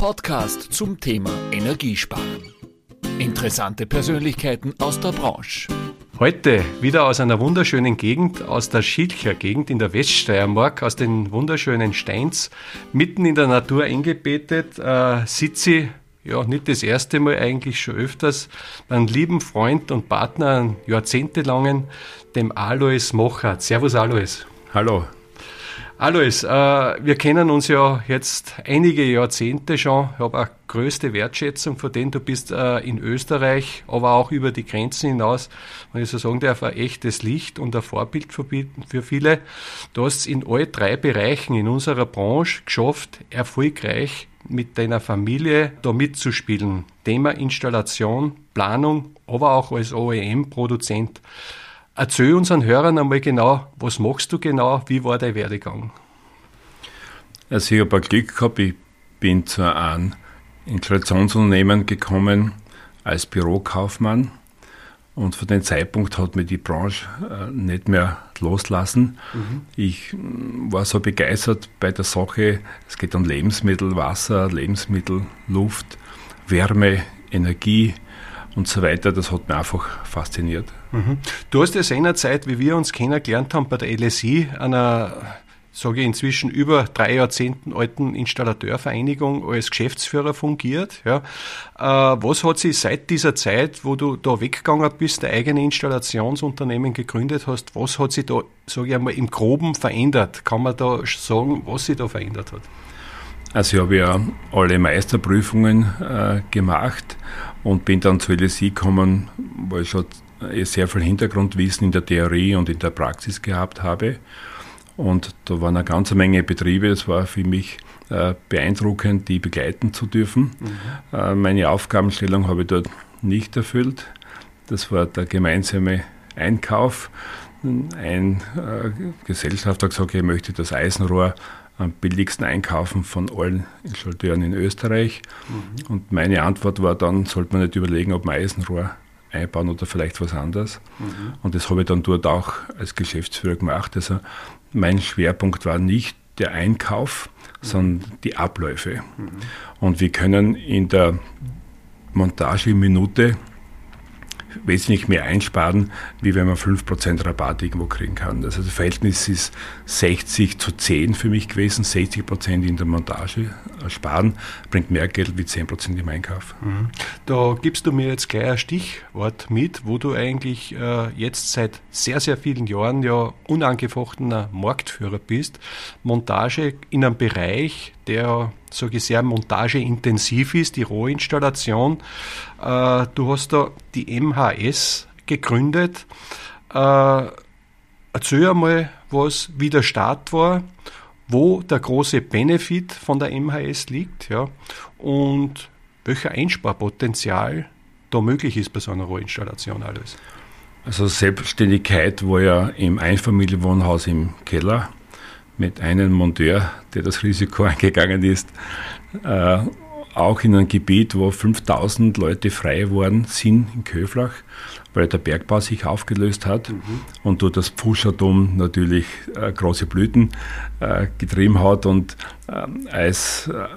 Podcast zum Thema Energiesparen. Interessante Persönlichkeiten aus der Branche. Heute wieder aus einer wunderschönen Gegend, aus der Schilcher Gegend in der Weststeiermark, aus den wunderschönen Steins, mitten in der Natur eingebettet, äh, sitze ich, ja, nicht das erste Mal, eigentlich schon öfters, meinen lieben Freund und Partner, einen jahrzehntelangen, dem Alois Mochert. Servus Alois. Hallo. Alois, äh, wir kennen uns ja jetzt einige Jahrzehnte schon. Ich habe auch größte Wertschätzung für den. Du bist äh, in Österreich, aber auch über die Grenzen hinaus, wenn ich so sagen darf, ein echtes Licht und ein Vorbild für, für viele. Du hast es in all drei Bereichen in unserer Branche geschafft, erfolgreich mit deiner Familie da mitzuspielen. Thema Installation, Planung, aber auch als OEM-Produzent. Erzähl unseren Hörern einmal genau, was machst du genau, wie war dein Werdegang? Also ich habe ein Glück gehabt, ich bin zu einem Installationsunternehmen gekommen als Bürokaufmann und von dem Zeitpunkt hat mir die Branche äh, nicht mehr loslassen. Mhm. Ich mm, war so begeistert bei der Sache, es geht um Lebensmittel, Wasser, Lebensmittel, Luft, Wärme, Energie, und so weiter. Das hat mich einfach fasziniert. Mhm. Du hast ja seinerzeit, wie wir uns kennengelernt haben, bei der LSI, einer sage ich inzwischen über drei Jahrzehnten alten Installateurvereinigung als Geschäftsführer fungiert. Ja. Äh, was hat sich seit dieser Zeit, wo du da weggegangen bist, der eigene Installationsunternehmen gegründet hast, was hat sich da, sage ich einmal, im Groben verändert? Kann man da sagen, was sich da verändert hat? Also ich habe ja alle Meisterprüfungen äh, gemacht und bin dann zur LSI gekommen, wo ich schon sehr viel Hintergrundwissen in der Theorie und in der Praxis gehabt habe. Und da waren eine ganze Menge Betriebe. Es war für mich äh, beeindruckend, die begleiten zu dürfen. Mhm. Äh, meine Aufgabenstellung habe ich dort nicht erfüllt. Das war der gemeinsame Einkauf. Ein äh, Gesellschafter hat gesagt, er möchte das Eisenrohr am billigsten einkaufen von allen Installateuren in Österreich. Mhm. Und meine Antwort war dann, sollte man nicht überlegen, ob man Eisenrohr einbauen oder vielleicht was anderes. Mhm. Und das habe ich dann dort auch als Geschäftsführer gemacht. Also mein Schwerpunkt war nicht der Einkauf, mhm. sondern die Abläufe. Mhm. Und wir können in der Montageminute wesentlich mehr einsparen, wie wenn man 5% Rabatt irgendwo kriegen kann. Also das Verhältnis ist 60 zu 10 für mich gewesen, 60% in der Montage sparen, bringt mehr Geld wie 10% im Einkauf. Mhm. Da gibst du mir jetzt gleich ein Stichwort mit, wo du eigentlich äh, jetzt seit sehr, sehr vielen Jahren ja unangefochtener Marktführer bist. Montage in einem Bereich, der sage ich, sehr montageintensiv ist, die Rohinstallation. Äh, du hast da die MHS gegründet. Äh, erzähl einmal, was wie der Start war, wo der große Benefit von der MHS liegt ja, und welcher Einsparpotenzial da möglich ist bei so einer Rohinstallation alles. Also Selbstständigkeit war ja im Einfamilienwohnhaus im Keller mit einem Monteur, der das Risiko eingegangen ist, äh, auch in einem Gebiet, wo 5000 Leute frei worden sind in Köflach, weil der Bergbau sich aufgelöst hat mhm. und dort das Pfuschertum natürlich äh, große Blüten äh, getrieben hat und äh, als äh,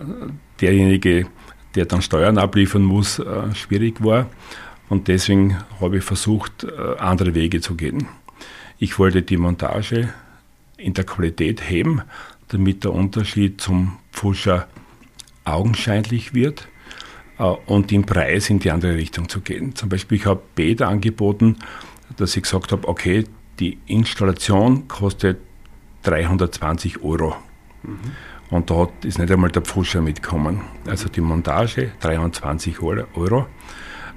derjenige, der dann Steuern abliefern muss, schwierig war. Und deswegen habe ich versucht, andere Wege zu gehen. Ich wollte die Montage in der Qualität heben, damit der Unterschied zum Pfuscher augenscheinlich wird äh, und im Preis in die andere Richtung zu gehen. Zum Beispiel, ich habe Bäder angeboten, dass ich gesagt habe, okay, die Installation kostet 320 Euro. Mhm. Und da ist nicht einmal der Pfuscher mitgekommen. Also die Montage 23 Euro.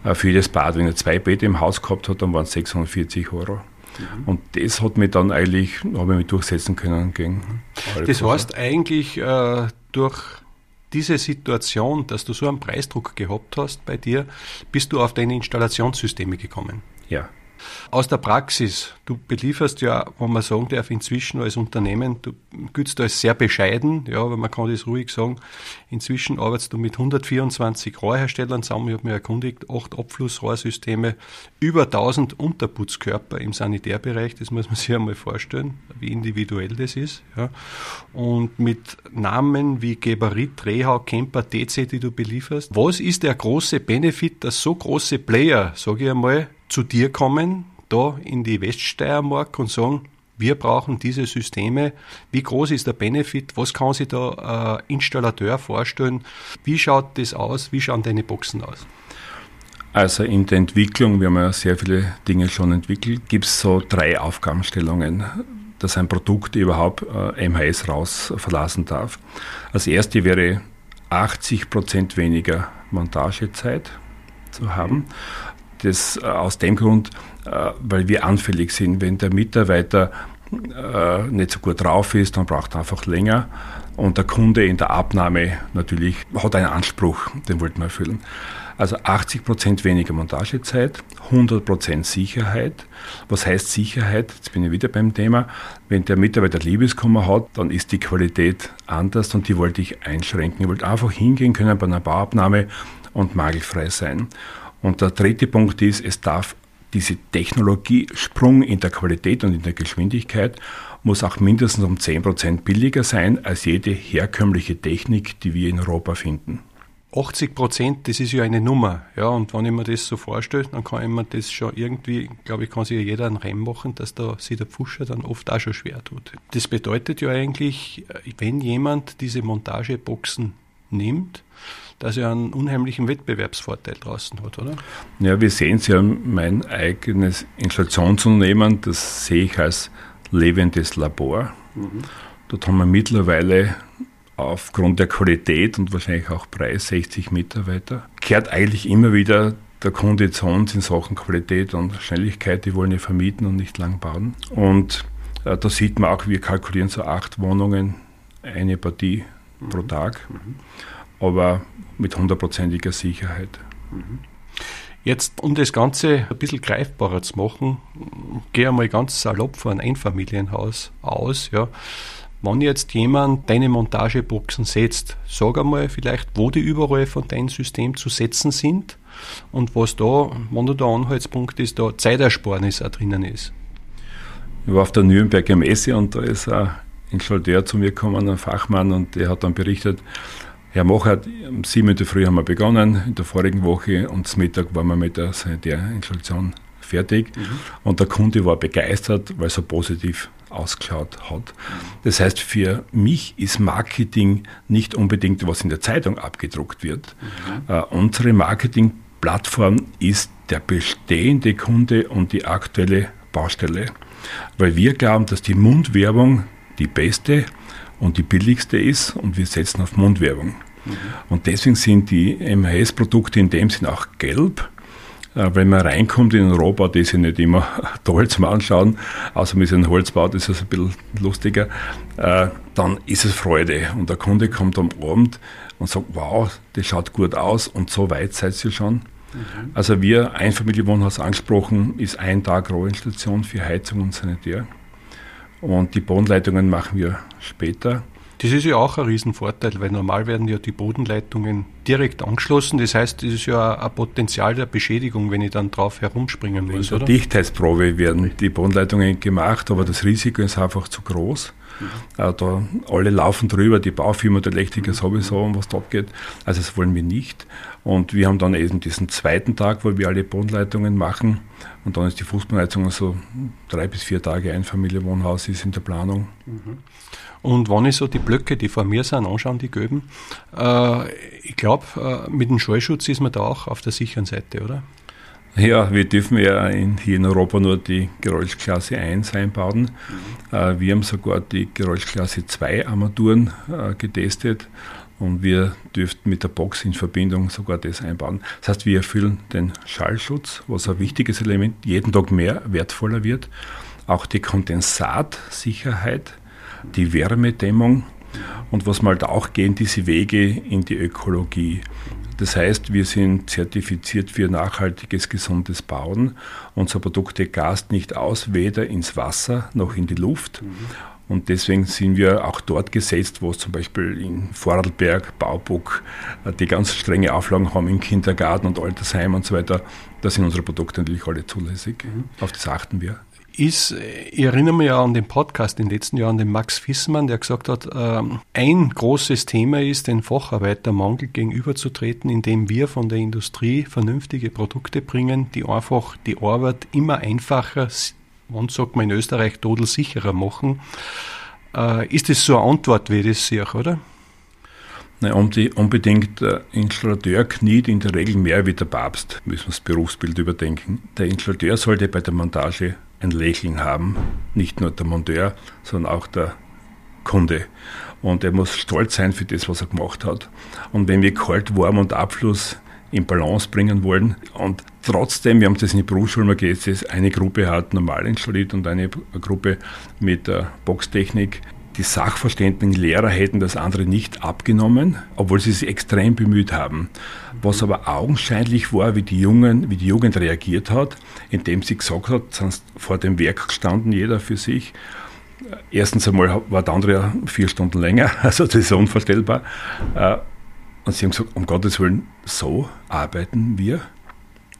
Äh, für jedes Bad, wenn er zwei Bäder im Haus gehabt hat, dann waren es 640 Euro. Mhm. Und das hat mich dann eigentlich, habe ich mich durchsetzen können gegen. Das heißt eigentlich äh, durch diese Situation, dass du so einen Preisdruck gehabt hast bei dir, bist du auf deine Installationssysteme gekommen. Ja. Aus der Praxis, du belieferst ja, wenn man sagen darf, inzwischen als Unternehmen, du giltst als sehr bescheiden, ja, aber man kann das ruhig sagen. Inzwischen arbeitest du mit 124 Rohrherstellern zusammen, ich habe mich erkundigt, acht Abflussrohrsysteme, über 1000 Unterputzkörper im Sanitärbereich, das muss man sich einmal vorstellen, wie individuell das ist. Ja. Und mit Namen wie Geberit, Rehau, Kemper, DC, die du belieferst. Was ist der große Benefit, dass so große Player, sage ich einmal, zu dir kommen, da in die Weststeiermark und sagen, wir brauchen diese Systeme. Wie groß ist der Benefit? Was kann sich der äh, Installateur vorstellen? Wie schaut das aus? Wie schauen deine Boxen aus? Also in der Entwicklung, wir haben ja sehr viele Dinge schon entwickelt, gibt es so drei Aufgabenstellungen, dass ein Produkt überhaupt äh, MHS raus verlassen darf. Als erste wäre 80 Prozent weniger Montagezeit zu haben. Das äh, aus dem Grund, äh, weil wir anfällig sind. Wenn der Mitarbeiter äh, nicht so gut drauf ist, dann braucht er einfach länger. Und der Kunde in der Abnahme natürlich hat einen Anspruch, den wollten wir erfüllen. Also 80 Prozent weniger Montagezeit, 100 Prozent Sicherheit. Was heißt Sicherheit? Jetzt bin ich wieder beim Thema. Wenn der Mitarbeiter Liebeskummer hat, dann ist die Qualität anders und die wollte ich einschränken. Ich wollte einfach hingehen können bei einer Bauabnahme und magelfrei sein. Und der dritte Punkt ist, es darf diese Technologiesprung in der Qualität und in der Geschwindigkeit muss auch mindestens um 10% billiger sein als jede herkömmliche Technik, die wir in Europa finden. 80 Prozent, das ist ja eine Nummer. Ja, und wenn ich mir das so vorstelle, dann kann ich mir das schon irgendwie, glaube ich, kann sich ja jeder einen Reim machen, dass da sich der Pfuscher dann oft auch schon schwer tut. Das bedeutet ja eigentlich, wenn jemand diese Montageboxen nimmt, dass er einen unheimlichen Wettbewerbsvorteil draußen hat, oder? Ja, wir sehen es ja, mein eigenes Installationsunternehmen, das sehe ich als lebendes Labor. Mhm. Dort haben wir mittlerweile aufgrund der Qualität und wahrscheinlich auch Preis 60 Mitarbeiter. Kehrt eigentlich immer wieder der Kunde zu uns in Sachen Qualität und Schnelligkeit. Die wollen ja vermieten und nicht lang bauen. Und äh, da sieht man auch, wir kalkulieren so acht Wohnungen, eine Partie mhm. pro Tag. Mhm aber mit hundertprozentiger Sicherheit. Jetzt, um das Ganze ein bisschen greifbarer zu machen, gehe einmal ganz salopp vor ein Einfamilienhaus aus. Ja. Wenn jetzt jemand deine Montageboxen setzt, sag einmal vielleicht, wo die überall von deinem System zu setzen sind und was da, wenn da der Anhaltspunkt ist, da Zeitersparnis auch drinnen ist. Ich war auf der Nürnberger Messe und da ist ein Installateur zu mir gekommen, ein Fachmann, und der hat dann berichtet, Herr Mocher, um sieben Uhr früh haben wir begonnen, in der vorigen Woche und zum Mittag waren wir mit der Sanitärinstallation fertig. Mhm. Und der Kunde war begeistert, weil es so positiv ausgeschaut hat. Das heißt, für mich ist Marketing nicht unbedingt, was in der Zeitung abgedruckt wird. Mhm. Uh, unsere Marketingplattform ist der bestehende Kunde und die aktuelle Baustelle. Weil wir glauben, dass die Mundwerbung die beste und die billigste ist und wir setzen auf Mundwerbung. Mhm. Und deswegen sind die MHS-Produkte in dem Sinn auch gelb. Äh, wenn man reinkommt in Europa, das ist ja nicht immer toll zum Anschauen, außer mit einem Holzbau, das ist ein bisschen lustiger, äh, dann ist es Freude. Und der Kunde kommt am Abend und sagt, wow, das schaut gut aus und so weit seid ihr schon. Mhm. Also wir, Einfamilienwohnhaus angesprochen, ist ein Tag Rohinstallation für Heizung und Sanitär. Und die Bodenleitungen machen wir später. Das ist ja auch ein Riesenvorteil, weil normal werden ja die Bodenleitungen direkt angeschlossen. Das heißt, das ist ja ein Potenzial der Beschädigung, wenn ich dann drauf herumspringen muss, In der Dichtheitsprobe werden die Bodenleitungen gemacht, aber das Risiko ist einfach zu groß. Mhm. Da alle laufen drüber, die Baufirma, der Elektriker sowieso, um was da abgeht. Also das wollen wir nicht. Und wir haben dann eben diesen zweiten Tag, wo wir alle Bodenleitungen machen. Und dann ist die Fußbodenheizung so drei bis vier Tage Einfamilienwohnhaus ist in der Planung. Mhm. Und wenn ich so die Blöcke, die vor mir sind, anschaue, die gelben, äh, ich glaube, äh, mit dem Schallschutz ist man da auch auf der sicheren Seite, oder? Ja, wir dürfen ja in, hier in Europa nur die Geräuschklasse 1 einbauen. Mhm. Wir haben sogar die Geräuschklasse 2 Armaturen äh, getestet und wir dürften mit der Box in Verbindung sogar das einbauen. Das heißt, wir erfüllen den Schallschutz, was ein wichtiges Element jeden Tag mehr wertvoller wird. Auch die Kondensatsicherheit die Wärmedämmung. Und was wir halt auch gehen, diese Wege in die Ökologie. Das heißt, wir sind zertifiziert für nachhaltiges, gesundes Bauen. Unser Produkt gast nicht aus, weder ins Wasser noch in die Luft. Mhm. Und deswegen sind wir auch dort gesetzt, wo es zum Beispiel in Vorarlberg, Baubuck, äh, die ganz strenge Auflagen haben im Kindergarten und Altersheim und so weiter. Da sind unsere Produkte natürlich alle zulässig. Mhm. Auf das achten wir ist, ich erinnere mich ja an den Podcast in den letzten Jahren, den Max Fissmann, der gesagt hat, ähm, ein großes Thema ist, den Facharbeitermangel gegenüberzutreten, indem wir von der Industrie vernünftige Produkte bringen, die einfach die Arbeit immer einfacher, man sagt man in Österreich, todelsicherer machen. Äh, ist das so eine Antwort, wie ich das sehe, oder? Nein, unbedingt. Der Installateur kniet in der Regel mehr wie der Papst, müssen wir das Berufsbild überdenken. Der Installateur sollte bei der Montage ein Lächeln haben. Nicht nur der Monteur, sondern auch der Kunde. Und er muss stolz sein für das, was er gemacht hat. Und wenn wir Kalt, Warm und Abfluss in Balance bringen wollen und trotzdem, wir haben das in der Berufsschule mal gesehen, eine Gruppe hat normal installiert und eine Gruppe mit der Boxtechnik die sachverständigen Lehrer hätten das andere nicht abgenommen, obwohl sie sich extrem bemüht haben. Was aber augenscheinlich war, wie die, Jungen, wie die Jugend reagiert hat, indem sie gesagt hat, sonst vor dem Werk gestanden, jeder für sich. Erstens einmal war der andere vier Stunden länger, also das ist unvorstellbar. Äh, und sie haben gesagt, um Gottes Willen, so arbeiten wir.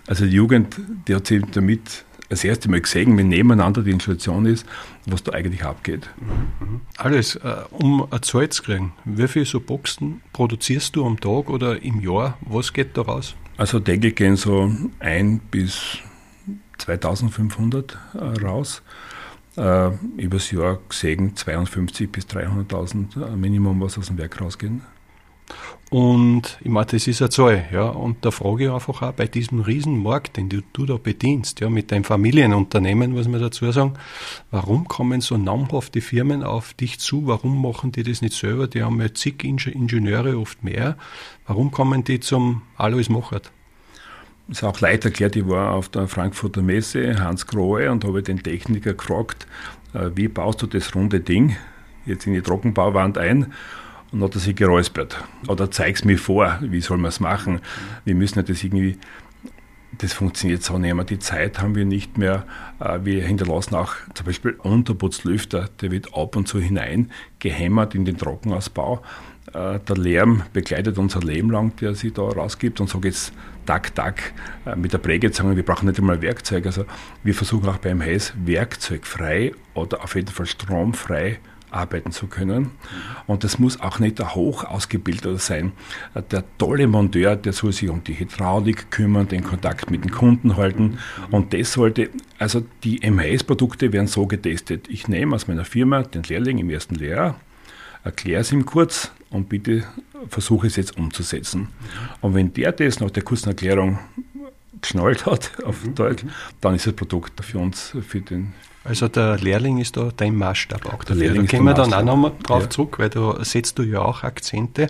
Also die Jugend, die hat sich damit das erste Mal gesehen, wenn nebeneinander die Institution ist, was da eigentlich abgeht. Alles, äh, um eine Zahl zu kriegen, wie viele so Boxen produzierst du am Tag oder im Jahr? Was geht da raus? Also täglich gehen so ein bis 2500 äh, raus. Äh, übers Jahr gesehen 52 bis 300.000 äh, Minimum, was aus dem Werk rausgehen. Und ich meine, das ist eine Zahl, ja. Und da frage ich einfach auch bei diesem Riesenmarkt, den du, du da bedienst, ja, mit deinem Familienunternehmen, muss man dazu sagen, warum kommen so namhafte Firmen auf dich zu? Warum machen die das nicht selber? Die haben ja zig Ingenieure, oft mehr. Warum kommen die zum Alois Mochert? ist auch leicht erklärt, ich war auf der Frankfurter Messe, Hans Grohe, und habe den Techniker gefragt, äh, wie baust du das runde Ding jetzt in die Trockenbauwand ein? Und hat er sich geräuspert. Oder zeig's mir vor, wie soll man es machen? Wir müssen ja das irgendwie, das funktioniert so nicht mehr. Die Zeit haben wir nicht mehr. Äh, wir hinterlassen auch zum Beispiel Unterputzlüfter, der wird ab und zu hinein gehämmert in den Trockenausbau. Äh, der Lärm begleitet unser Leben lang, der sich da rausgibt und so geht's Tag, Tag äh, mit der Prägezange. Wir brauchen nicht einmal Werkzeug. Also wir versuchen auch beim Heiß werkzeugfrei oder auf jeden Fall stromfrei arbeiten zu können. Und das muss auch nicht der hoch ausgebildeter sein. Der tolle Monteur, der soll sich um die Hydraulik kümmern, den Kontakt mit den Kunden halten. Und das sollte, also die MHS-Produkte werden so getestet. Ich nehme aus meiner Firma den Lehrling im ersten Lehrjahr, erkläre es ihm kurz und bitte versuche es jetzt umzusetzen. Und wenn der das nach der kurzen Erklärung geschnallt hat auf Deutsch, dann ist das Produkt für uns, für den, also der Lehrling ist da dein Maßstab auch dafür. Da kommen wir dann auch nochmal drauf ja. zurück, weil da setzt du ja auch Akzente.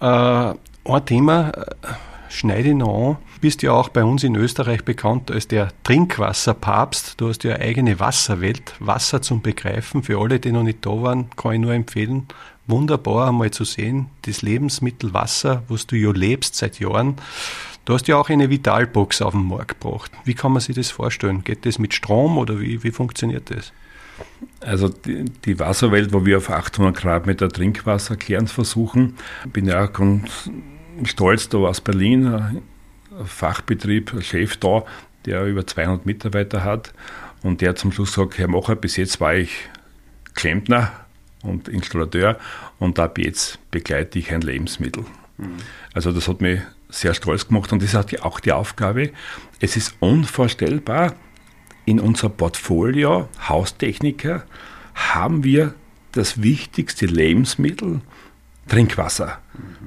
Äh, ein Thema äh, schneide ich noch an. Du bist ja auch bei uns in Österreich bekannt als der Trinkwasserpapst. Du hast ja eine eigene Wasserwelt, Wasser zum Begreifen. Für alle, die noch nicht da waren, kann ich nur empfehlen. Wunderbar einmal zu sehen, das Lebensmittel Wasser, was du ja lebst seit Jahren. Du hast ja auch eine Vitalbox auf den Markt gebracht. Wie kann man sich das vorstellen? Geht das mit Strom oder wie, wie funktioniert das? Also die, die, Wasserwelt, wo wir auf 800 Grad Meter Trinkwasser klären versuchen, bin ja auch ganz stolz, da aus Berlin, ein Fachbetrieb, ein Chef da, der über 200 Mitarbeiter hat und der zum Schluss sagt, Herr Mocher, bis jetzt war ich Klempner und Installateur und ab jetzt begleite ich ein Lebensmittel. Mhm. Also das hat mich sehr stolz gemacht und das hat ja auch die Aufgabe. Es ist unvorstellbar, in unser Portfolio Haustechniker haben wir das wichtigste Lebensmittel, Trinkwasser,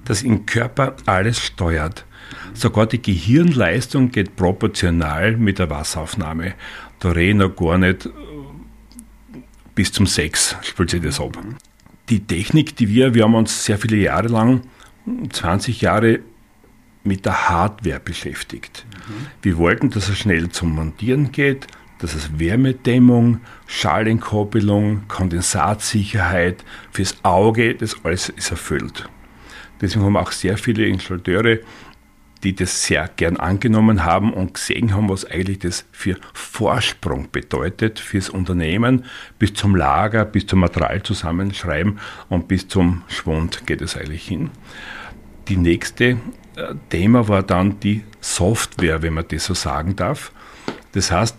das im Körper alles steuert. Sogar die Gehirnleistung geht proportional mit der Wasseraufnahme. Da reden wir gar nicht bis zum Sex, spielt sich das ab. Die Technik, die wir, wir haben uns sehr viele Jahre lang, 20 Jahre mit der Hardware beschäftigt. Mhm. Wir wollten, dass es schnell zum Montieren geht, Das heißt Wärmedämmung, Schallenkoppelung, Kondensatsicherheit, fürs Auge, das alles ist erfüllt. Deswegen haben auch sehr viele Installateure, die das sehr gern angenommen haben und gesehen haben, was eigentlich das für Vorsprung bedeutet fürs Unternehmen. Bis zum Lager, bis zum Material zusammenschreiben und bis zum Schwund geht es eigentlich hin. Die nächste Thema war dann die Software, wenn man das so sagen darf. Das heißt,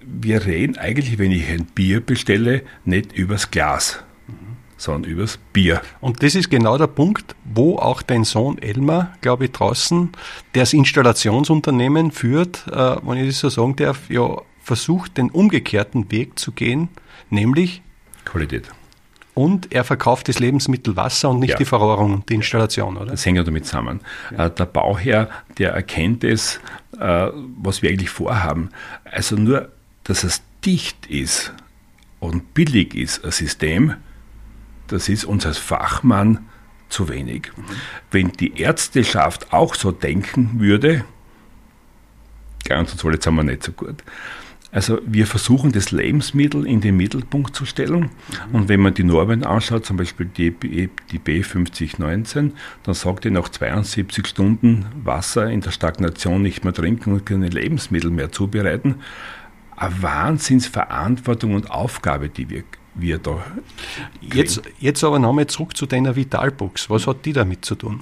wir reden eigentlich, wenn ich ein Bier bestelle, nicht übers Glas, sondern übers Bier. Und das ist genau der Punkt, wo auch dein Sohn Elmar, glaube ich, draußen, der das Installationsunternehmen führt, äh, wenn ich das so sagen darf, ja, versucht, den umgekehrten Weg zu gehen, nämlich Qualität. Und er verkauft das Lebensmittel Wasser und nicht ja. die Verrohrung die Installation, oder? Das hängt ja damit zusammen. Ja. Äh, der Bauherr, der erkennt es, äh, was wir eigentlich vorhaben. Also nur, dass es dicht ist und billig ist, ein System, das ist uns als Fachmann zu wenig. Mhm. Wenn die Ärzteschaft auch so denken würde, ganz und so, jetzt haben wir nicht so gut. Also wir versuchen das Lebensmittel in den Mittelpunkt zu stellen. Und wenn man die Normen anschaut, zum Beispiel die, die B5019, dann sagt er nach 72 Stunden Wasser in der Stagnation nicht mehr trinken und keine Lebensmittel mehr zubereiten. Eine Wahnsinnsverantwortung und Aufgabe, die wir wir da. Jetzt, jetzt aber nochmal zurück zu deiner Vitalbox. Was hat die damit zu tun?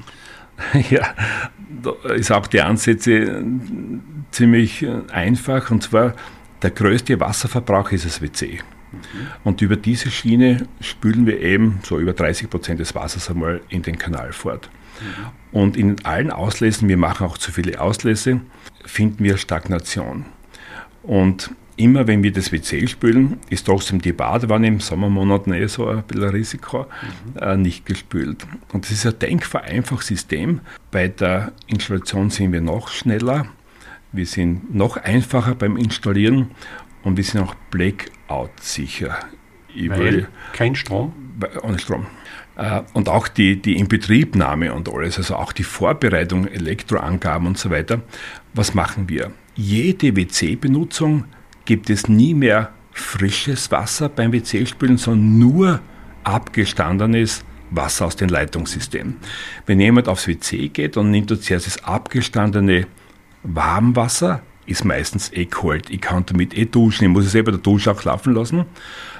ja, da ist auch die Ansätze ziemlich einfach und zwar der größte Wasserverbrauch ist das WC. Mhm. Und über diese Schiene spülen wir eben so über 30 Prozent des Wassers einmal in den Kanal fort. Mhm. Und in allen Auslässen, wir machen auch zu viele Auslässe, finden wir Stagnation. Und immer wenn wir das WC spülen, ist trotzdem die Badewanne im Sommermonaten eh so ein bisschen Risiko, mhm. äh, nicht gespült. Und das ist ein denkvereinfacht System. Bei der Installation sind wir noch schneller, wir sind noch einfacher beim Installieren und wir sind auch Blackout-sicher. Weil kein Strom? Ohne Strom. Äh, und auch die, die Inbetriebnahme und alles, also auch die Vorbereitung, Elektroangaben und so weiter. Was machen wir? Jede WC-Benutzung gibt es nie mehr frisches Wasser beim WC-Spülen, sondern nur abgestandenes Wasser aus dem Leitungssystem. Wenn jemand aufs WC geht und nimmt zuerst das abgestandene Warmwasser, ist meistens eh kalt. Ich kann damit eh duschen, ich muss es selber der Dusche auch laufen lassen.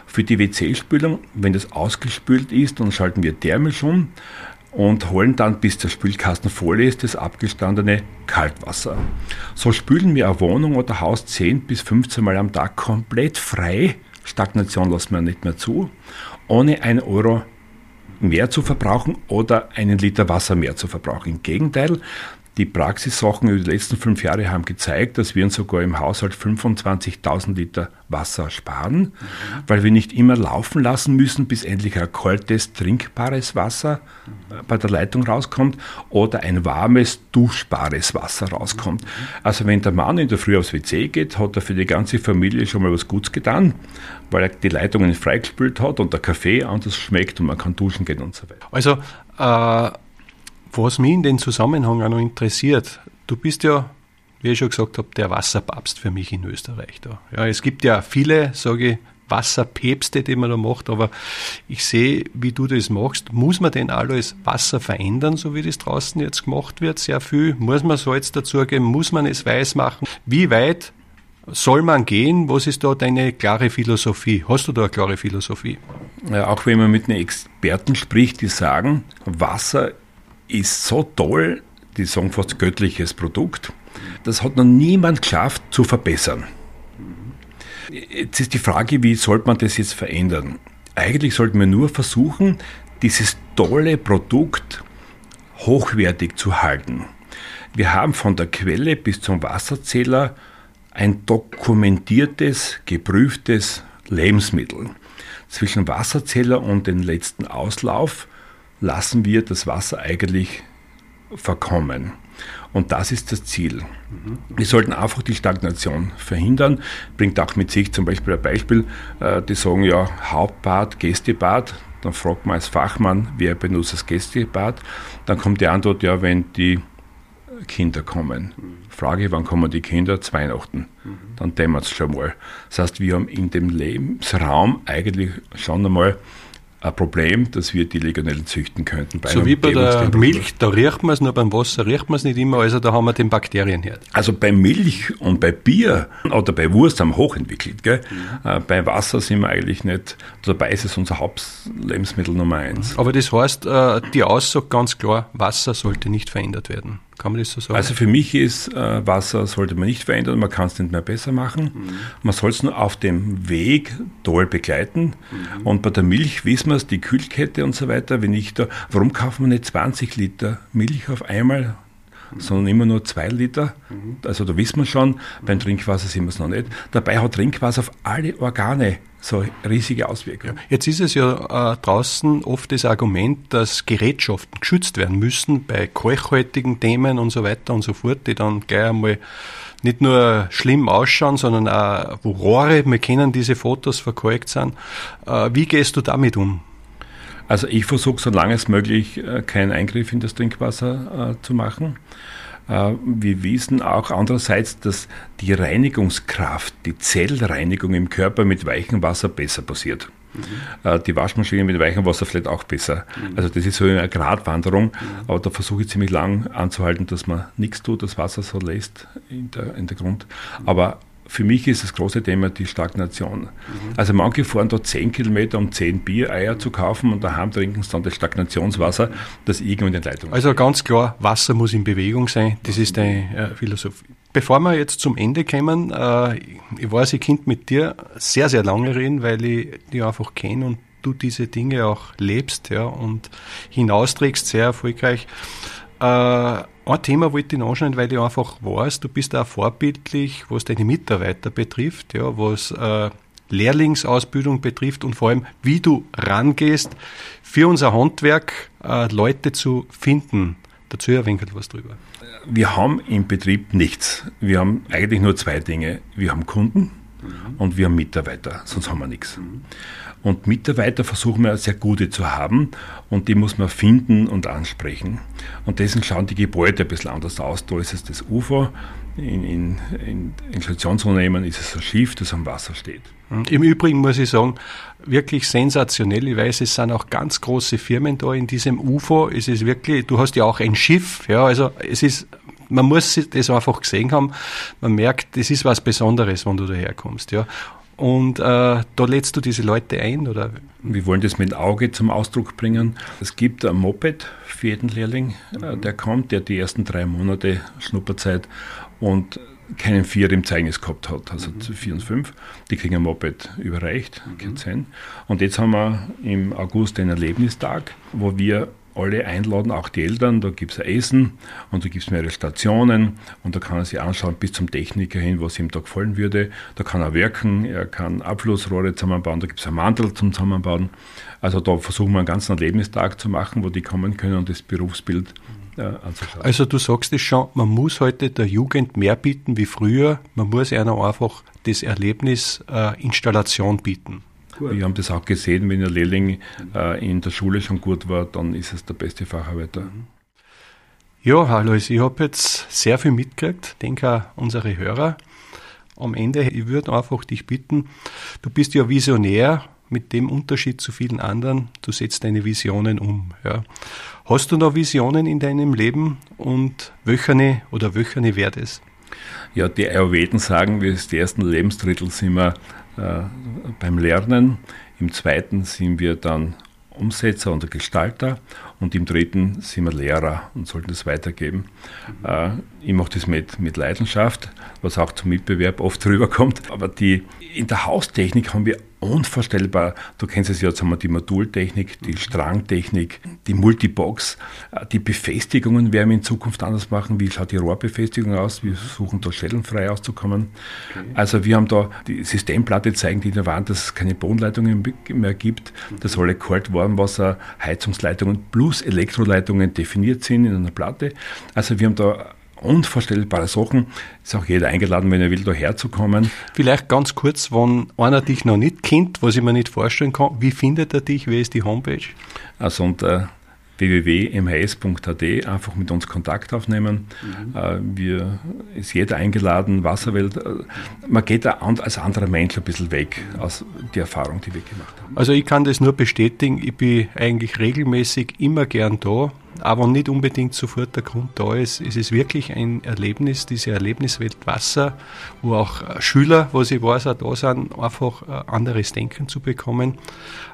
Für die WC-Spülung, wenn das ausgespült ist, dann schalten wir thermisch um und holen dann, bis der Spülkasten voll ist, das abgestandene Kaltwasser. So spülen wir eine Wohnung oder Haus 10 bis 15 Mal am Tag komplett frei. Stagnation lassen wir nicht mehr zu, ohne ein Euro mehr zu verbrauchen oder einen Liter Wasser mehr zu verbrauchen. Im Gegenteil, die Praxissachen über die letzten fünf Jahre haben gezeigt, dass wir uns sogar im Haushalt 25.000 Liter Wasser sparen, weil wir nicht immer laufen lassen müssen, bis endlich ein kaltes, trinkbares Wasser mhm. bei der Leitung rauskommt oder ein warmes, duschbares Wasser rauskommt. Also wenn der Mann in der Früh aufs WC geht, hat er für die ganze Familie schon mal was Gutes getan, weil er die Leitungen freigespült hat und der Kaffee anders schmeckt und man kann duschen gehen und so weiter. Also äh was mich in den Zusammenhang auch noch interessiert, du bist ja, wie ich schon gesagt habe, der Wasserpapst für mich in Österreich. Da. Ja, es gibt ja viele, sage ich, Wasserpäpste, die man da macht, aber ich sehe, wie du das machst. Muss man denn alles Wasser verändern, so wie das draußen jetzt gemacht wird? Sehr viel. Muss man Salz dazugeben? Muss man es weiß machen? Wie weit soll man gehen? Was ist da deine klare Philosophie? Hast du da eine klare Philosophie? Ja, auch wenn man mit den Experten spricht, die sagen, Wasser ist so toll, die sagen fast göttliches Produkt. Das hat noch niemand geschafft zu verbessern. Jetzt ist die Frage, wie sollte man das jetzt verändern? Eigentlich sollten wir nur versuchen, dieses tolle Produkt hochwertig zu halten. Wir haben von der Quelle bis zum Wasserzähler ein dokumentiertes, geprüftes Lebensmittel. Zwischen Wasserzähler und dem letzten Auslauf lassen wir das Wasser eigentlich verkommen. Und das ist das Ziel. Wir sollten einfach die Stagnation verhindern. Bringt auch mit sich zum Beispiel ein Beispiel, äh, die sagen ja Hauptbad, Gästebad. Dann fragt man als Fachmann, wer benutzt das Gästebad. Dann kommt die Antwort, ja, wenn die Kinder kommen. Frage, wann kommen die Kinder? Zu Weihnachten. Dann dämmert es schon mal. Das heißt, wir haben in dem Lebensraum eigentlich schon einmal ein Problem, dass wir die Legionellen züchten könnten. so wie bei der Milch, da riecht man es, nur beim Wasser riecht man es nicht immer, also da haben wir den Bakterienherd. Also bei Milch und bei Bier oder bei Wurst haben wir hochentwickelt. Gell? Mhm. Äh, bei Wasser sind wir eigentlich nicht, dabei ist es unser Hauptlebensmittel Nummer eins. Aber das heißt, äh, die Aussage ganz klar, Wasser sollte nicht verändert werden. Kann man das so sagen? Also für mich ist äh, Wasser sollte man nicht verändern, man kann es nicht mehr besser machen. Mhm. Man soll es nur auf dem Weg toll begleiten. Mhm. Und bei der Milch wissen wir es, die Kühlkette und so weiter, wenn ich da, warum kaufen wir nicht 20 Liter Milch auf einmal? Sondern immer nur zwei Liter. Mhm. Also da wissen wir schon, beim Trinkwasser sind wir es noch nicht. Dabei hat Trinkwasser auf alle Organe so riesige Auswirkungen. Jetzt ist es ja äh, draußen oft das Argument, dass Gerätschaften geschützt werden müssen bei kalkhaltigen Themen und so weiter und so fort, die dann gleich einmal nicht nur schlimm ausschauen, sondern auch wo Rohre, wir kennen diese Fotos, verkalkt sind. Äh, wie gehst du damit um? Also ich versuche so lange es möglich äh, keinen Eingriff in das Trinkwasser äh, zu machen. Äh, wir wissen auch andererseits, dass die Reinigungskraft, die Zellreinigung im Körper mit weichem Wasser besser passiert. Mhm. Die Waschmaschine mit weichem Wasser vielleicht auch besser. Mhm. Also das ist so eine Gratwanderung, mhm. aber da versuche ich ziemlich lang anzuhalten, dass man nichts tut, das Wasser so lässt in der, in der Grund. Aber für mich ist das große Thema die Stagnation. Mhm. Also manche fahren da 10 Kilometer, um 10 Bier-Eier zu kaufen und daheim trinken sie dann das Stagnationswasser, das irgendwo in den Leitungen Also ganz klar, Wasser muss in Bewegung sein. Das ist deine äh, Philosophie. Bevor wir jetzt zum Ende kommen, äh, ich weiß, ich könnte mit dir sehr, sehr lange reden, weil ich dich einfach kenne und du diese Dinge auch lebst ja, und hinausträgst sehr erfolgreich. Äh, ein Thema wollte ich anschauen, weil ich einfach weiß, du bist auch vorbildlich, was deine Mitarbeiter betrifft, ja, was äh, Lehrlingsausbildung betrifft und vor allem, wie du rangehst, für unser Handwerk äh, Leute zu finden. Dazu ein wenig was drüber. Wir haben im Betrieb nichts. Wir haben eigentlich nur zwei Dinge. Wir haben Kunden mhm. und wir haben Mitarbeiter, sonst haben wir nichts. Mhm. Und Mitarbeiter versuchen wir sehr gute zu haben und die muss man finden und ansprechen. Und deswegen schauen die Gebäude ein bisschen anders aus. Da ist es das UFO, in, in, in Installationsunternehmen ist es ein Schiff, das am Wasser steht. Im Übrigen muss ich sagen, wirklich sensationell. Ich weiß, es sind auch ganz große Firmen da in diesem UFO. Es ist wirklich, du hast ja auch ein Schiff, ja, also es ist man muss das einfach gesehen haben. Man merkt, das ist was Besonderes, wenn du daherkommst. Ja. Und äh, da lädst du diese Leute ein, oder? Wir wollen das mit Auge zum Ausdruck bringen. Es gibt ein Moped für jeden Lehrling, äh, der kommt, der die ersten drei Monate Schnupperzeit und keinen Vier im Zeugnis gehabt hat, also mhm. vier und fünf. Die kriegen ein Moped überreicht, mhm. Und jetzt haben wir im August einen Erlebnistag, wo wir alle einladen, auch die Eltern. Da gibt es Essen und da gibt es mehrere Stationen und da kann er sich anschauen bis zum Techniker hin, was ihm da gefallen würde. Da kann er werken, er kann Abflussrohre zusammenbauen, da gibt es einen Mantel zum Zusammenbauen. Also da versuchen wir einen ganzen Erlebnistag zu machen, wo die kommen können und das Berufsbild äh, anzuschauen. Also du sagst es schon, man muss heute der Jugend mehr bieten wie früher. Man muss einer einfach das Erlebnis äh, Installation bieten. Gut. Wir haben das auch gesehen, wenn der Lehrling äh, in der Schule schon gut war, dann ist es der beste Facharbeiter. Mhm. Ja, hallo, ich habe jetzt sehr viel mitgekriegt, denke auch unsere Hörer. Am Ende, ich würde einfach dich bitten, du bist ja Visionär, mit dem Unterschied zu vielen anderen, du setzt deine Visionen um. Ja. Hast du noch Visionen in deinem Leben und wöcherne oder wöcherne wäre das? Ja, die Ayurveden sagen, wir ist die ersten Lebensdrittel sind wir äh, beim Lernen. Im zweiten sind wir dann Umsetzer und Gestalter und im dritten sind wir Lehrer und sollten das weitergeben. Mhm. Äh, ich mache das mit, mit Leidenschaft, was auch zum Mitbewerb oft rüberkommt. Aber die, in der Haustechnik haben wir unvorstellbar. Du kennst es ja, jetzt haben wir die Modultechnik, die Strangtechnik, die Multibox. Äh, die Befestigungen werden wir in Zukunft anders machen. Wie schaut die Rohrbefestigung aus? Wir versuchen da schellenfrei auszukommen. Okay. Also wir haben da die Systemplatte zeigen die in der Wand, dass es keine Bodenleitungen mehr gibt, dass alle Kalt, Warmwasser, Heizungsleitungen plus Elektroleitungen definiert sind in einer Platte. Also wir haben da unvorstellbare Sachen. Ist auch jeder eingeladen, wenn er will, da herzukommen. Vielleicht ganz kurz, wenn einer dich noch nicht kennt, was ich mir nicht vorstellen kann, wie findet er dich? Wie ist die Homepage? Also unter www.mhs.at einfach mit uns Kontakt aufnehmen. Mhm. Äh, wir, ist jeder eingeladen, Wasserwelt. Äh, man geht da als anderer Mensch ein bisschen weg aus der Erfahrung, die wir gemacht haben. Also ich kann das nur bestätigen, ich bin eigentlich regelmäßig immer gern da aber nicht unbedingt sofort der Grund da ist. Es ist wirklich ein Erlebnis, diese Erlebniswelt Wasser, wo auch Schüler, was ich weiß, auch da sind, einfach anderes Denken zu bekommen.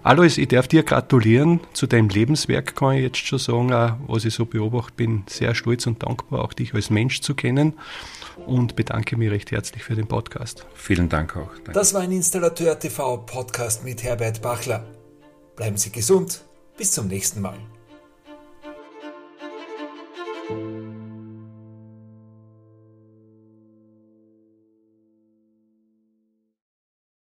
Alois, ich darf dir gratulieren zu deinem Lebenswerk, kann ich jetzt schon sagen, auch was ich so beobachte, bin sehr stolz und dankbar, auch dich als Mensch zu kennen und bedanke mich recht herzlich für den Podcast. Vielen Dank auch. Danke. Das war ein Installateur TV Podcast mit Herbert Bachler. Bleiben Sie gesund. Bis zum nächsten Mal. thank you